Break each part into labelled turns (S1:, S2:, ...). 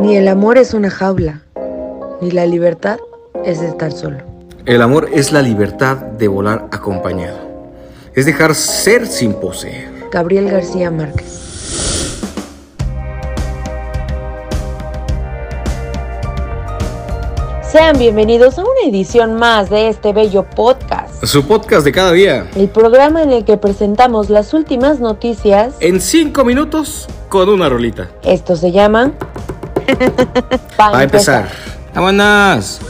S1: Ni el amor es una jaula, ni la libertad es estar solo.
S2: El amor es la libertad de volar acompañado. Es dejar ser sin poseer.
S1: Gabriel García Márquez. Sean bienvenidos a una edición más de este bello podcast.
S2: Su podcast de cada día.
S1: El programa en el que presentamos las últimas noticias
S2: En cinco minutos con una rolita.
S1: Esto se llama. Pa'
S2: Va a empezar. ¡Vámonos!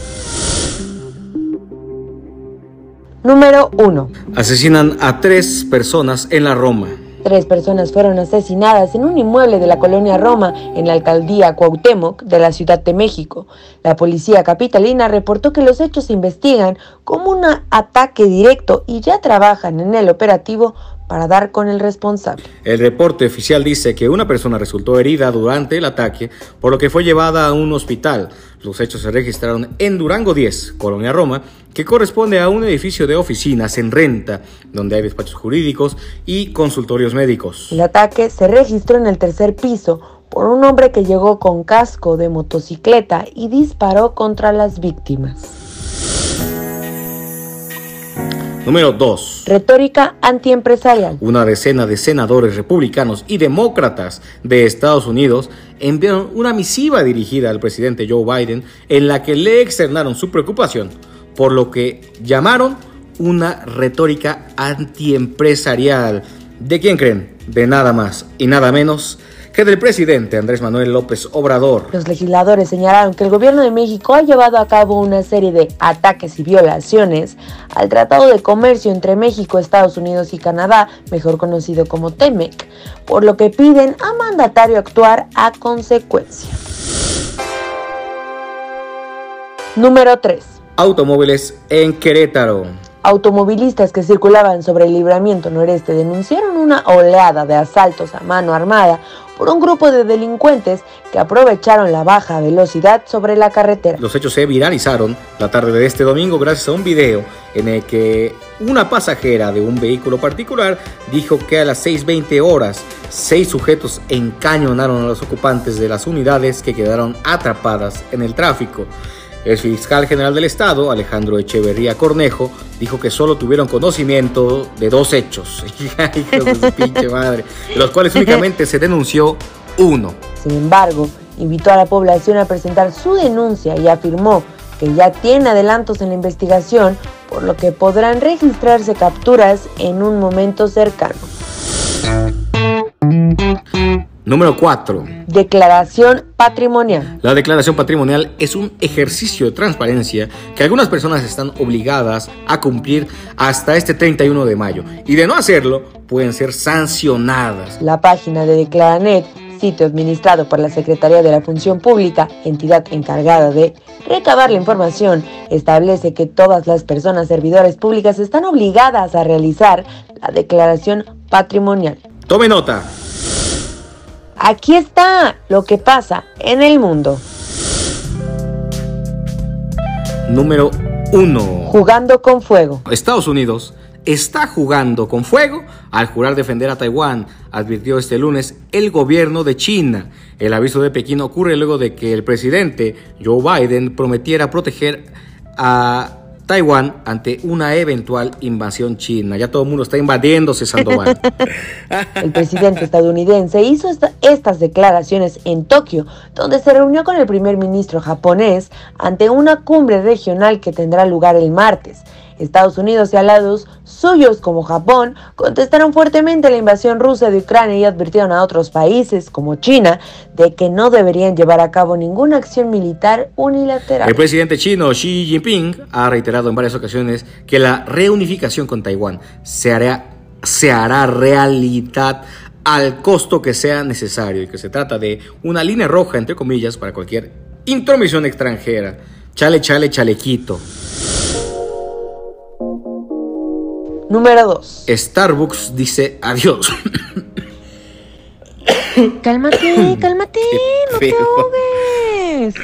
S1: Número 1.
S2: Asesinan a tres personas en la Roma.
S1: Tres personas fueron asesinadas en un inmueble de la colonia Roma, en la alcaldía Cuauhtémoc de la Ciudad de México. La policía capitalina reportó que los hechos se investigan como un ataque directo y ya trabajan en el operativo para dar con el responsable.
S2: El reporte oficial dice que una persona resultó herida durante el ataque, por lo que fue llevada a un hospital. Los hechos se registraron en Durango 10, Colonia Roma, que corresponde a un edificio de oficinas en renta, donde hay despachos jurídicos y consultorios médicos.
S1: El ataque se registró en el tercer piso por un hombre que llegó con casco de motocicleta y disparó contra las víctimas.
S2: Número 2.
S1: Retórica antiempresarial.
S2: Una decena de senadores republicanos y demócratas de Estados Unidos enviaron una misiva dirigida al presidente Joe Biden en la que le externaron su preocupación por lo que llamaron una retórica antiempresarial. ¿De quién creen? De nada más y nada menos que del presidente Andrés Manuel López Obrador.
S1: Los legisladores señalaron que el gobierno de México ha llevado a cabo una serie de ataques y violaciones al Tratado de Comercio entre México, Estados Unidos y Canadá, mejor conocido como TEMEC, por lo que piden a mandatario actuar a consecuencia. Número 3.
S2: Automóviles en Querétaro.
S1: Automovilistas que circulaban sobre el libramiento noreste denunciaron una oleada de asaltos a mano armada por un grupo de delincuentes que aprovecharon la baja velocidad sobre la carretera.
S2: Los hechos se viralizaron la tarde de este domingo gracias a un video en el que una pasajera de un vehículo particular dijo que a las 6.20 horas seis sujetos encañonaron a los ocupantes de las unidades que quedaron atrapadas en el tráfico. El fiscal general del Estado, Alejandro Echeverría Cornejo, dijo que solo tuvieron conocimiento de dos hechos, de de los cuales únicamente se denunció uno.
S1: Sin embargo, invitó a la población a presentar su denuncia y afirmó que ya tiene adelantos en la investigación, por lo que podrán registrarse capturas en un momento cercano.
S2: Número 4.
S1: Declaración patrimonial.
S2: La declaración patrimonial es un ejercicio de transparencia que algunas personas están obligadas a cumplir hasta este 31 de mayo y de no hacerlo pueden ser sancionadas.
S1: La página de Declaranet, sitio administrado por la Secretaría de la Función Pública, entidad encargada de recabar la información, establece que todas las personas servidoras públicas están obligadas a realizar la declaración patrimonial.
S2: Tome nota.
S1: Aquí está lo que pasa en el mundo.
S2: Número 1.
S1: Jugando con fuego.
S2: Estados Unidos está jugando con fuego al jurar defender a Taiwán, advirtió este lunes el gobierno de China. El aviso de Pekín ocurre luego de que el presidente Joe Biden prometiera proteger a Taiwán ante una eventual invasión china. Ya todo el mundo está invadiéndose Sandoval.
S1: El presidente estadounidense hizo esta- estas declaraciones en Tokio, donde se reunió con el primer ministro japonés ante una cumbre regional que tendrá lugar el martes. Estados Unidos y aliados suyos como Japón contestaron fuertemente la invasión rusa de Ucrania y advirtieron a otros países como China de que no deberían llevar a cabo ninguna acción militar unilateral.
S2: El presidente chino Xi Jinping ha reiterado en varias ocasiones que la reunificación con Taiwán se hará, se hará realidad al costo que sea necesario y que se trata de una línea roja, entre comillas, para cualquier intromisión extranjera. Chale, chale, chalequito.
S1: Número 2.
S2: Starbucks dice adiós.
S1: Cálmate, cálmate, no te ahogues.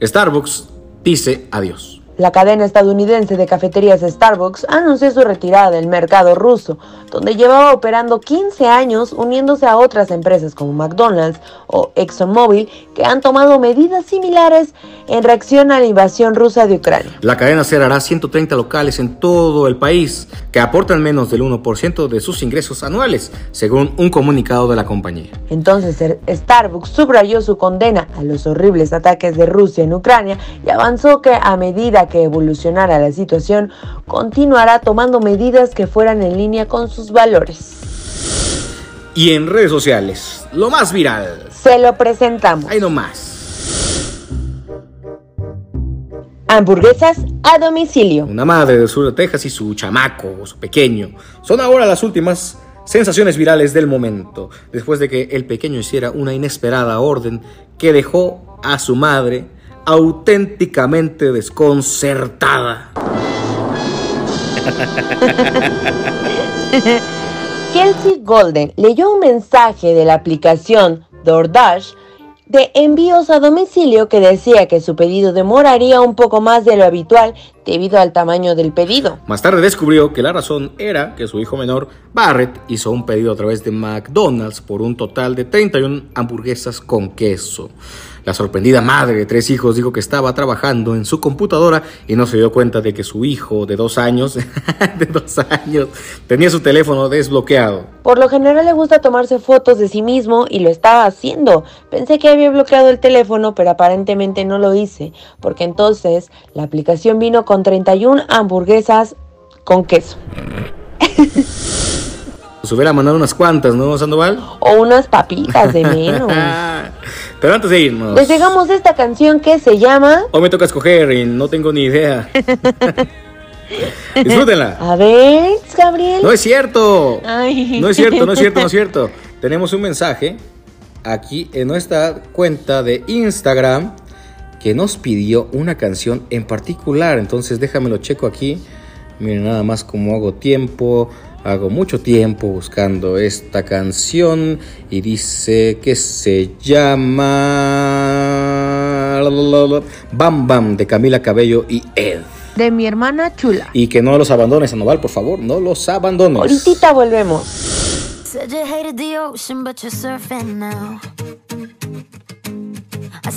S2: Starbucks dice adiós.
S1: La cadena estadounidense de cafeterías Starbucks anunció su retirada del mercado ruso, donde llevaba operando 15 años uniéndose a otras empresas como McDonald's o ExxonMobil que han tomado medidas similares en reacción a la invasión rusa de Ucrania.
S2: La cadena cerrará 130 locales en todo el país que aportan menos del 1% de sus ingresos anuales, según un comunicado de la compañía.
S1: Entonces Starbucks subrayó su condena a los horribles ataques de Rusia en Ucrania y avanzó que a medida que evolucionara la situación, continuará tomando medidas que fueran en línea con sus valores.
S2: Y en redes sociales, lo más viral.
S1: Se lo presentamos.
S2: Ahí nomás.
S1: Hamburguesas a domicilio.
S2: Una madre del sur de Texas y su chamaco, su pequeño, son ahora las últimas sensaciones virales del momento, después de que el pequeño hiciera una inesperada orden que dejó a su madre auténticamente desconcertada.
S1: Kelsey Golden leyó un mensaje de la aplicación DoorDash de envíos a domicilio que decía que su pedido demoraría un poco más de lo habitual debido al tamaño del pedido.
S2: Más tarde descubrió que la razón era que su hijo menor, Barrett, hizo un pedido a través de McDonald's por un total de 31 hamburguesas con queso. La sorprendida madre de tres hijos dijo que estaba trabajando en su computadora y no se dio cuenta de que su hijo de dos años, de dos años, tenía su teléfono desbloqueado.
S1: Por lo general le gusta tomarse fotos de sí mismo y lo estaba haciendo. Pensé que había bloqueado el teléfono, pero aparentemente no lo hice, porque entonces la aplicación vino con 31 hamburguesas con queso.
S2: Nos hubiera mandado unas cuantas, ¿no, Sandoval?
S1: O unas papitas de menos.
S2: Pero antes de irnos.
S1: Les dejamos esta canción que se llama.
S2: Hoy me toca escoger y no tengo ni idea. Disfrútenla.
S1: A ver, Gabriel.
S2: No es cierto. No es cierto, no es cierto, no es cierto. Tenemos un mensaje aquí en nuestra cuenta de Instagram que nos pidió una canción en particular. Entonces déjamelo checo aquí. Miren nada más cómo hago tiempo. Hago mucho tiempo buscando esta canción y dice que se llama Bam Bam de Camila Cabello y Ed.
S1: De mi hermana chula.
S2: Y que no los abandones, Anoval, por favor, no los abandones.
S1: Ahorita volvemos.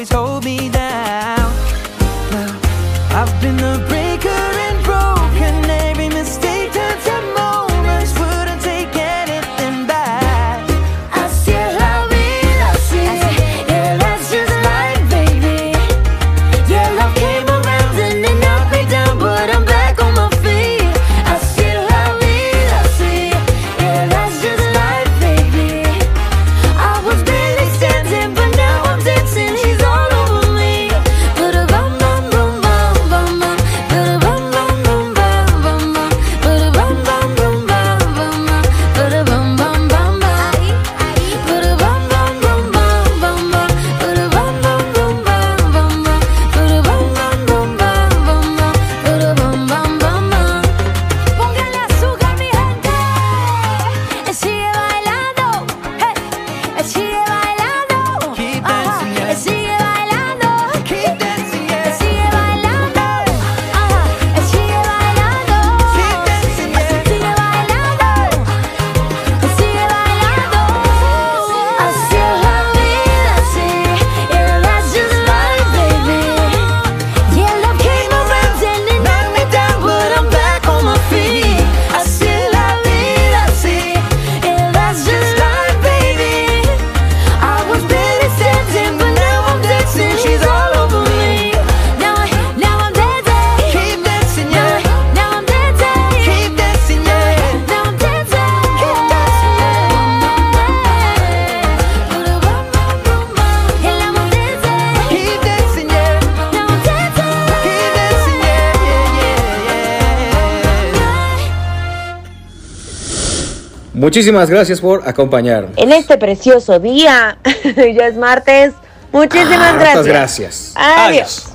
S3: always hold me down.
S2: Muchísimas gracias por acompañarnos.
S1: En este precioso día, ya es martes. Muchísimas
S2: Hartas
S1: gracias.
S2: gracias.
S1: Adiós.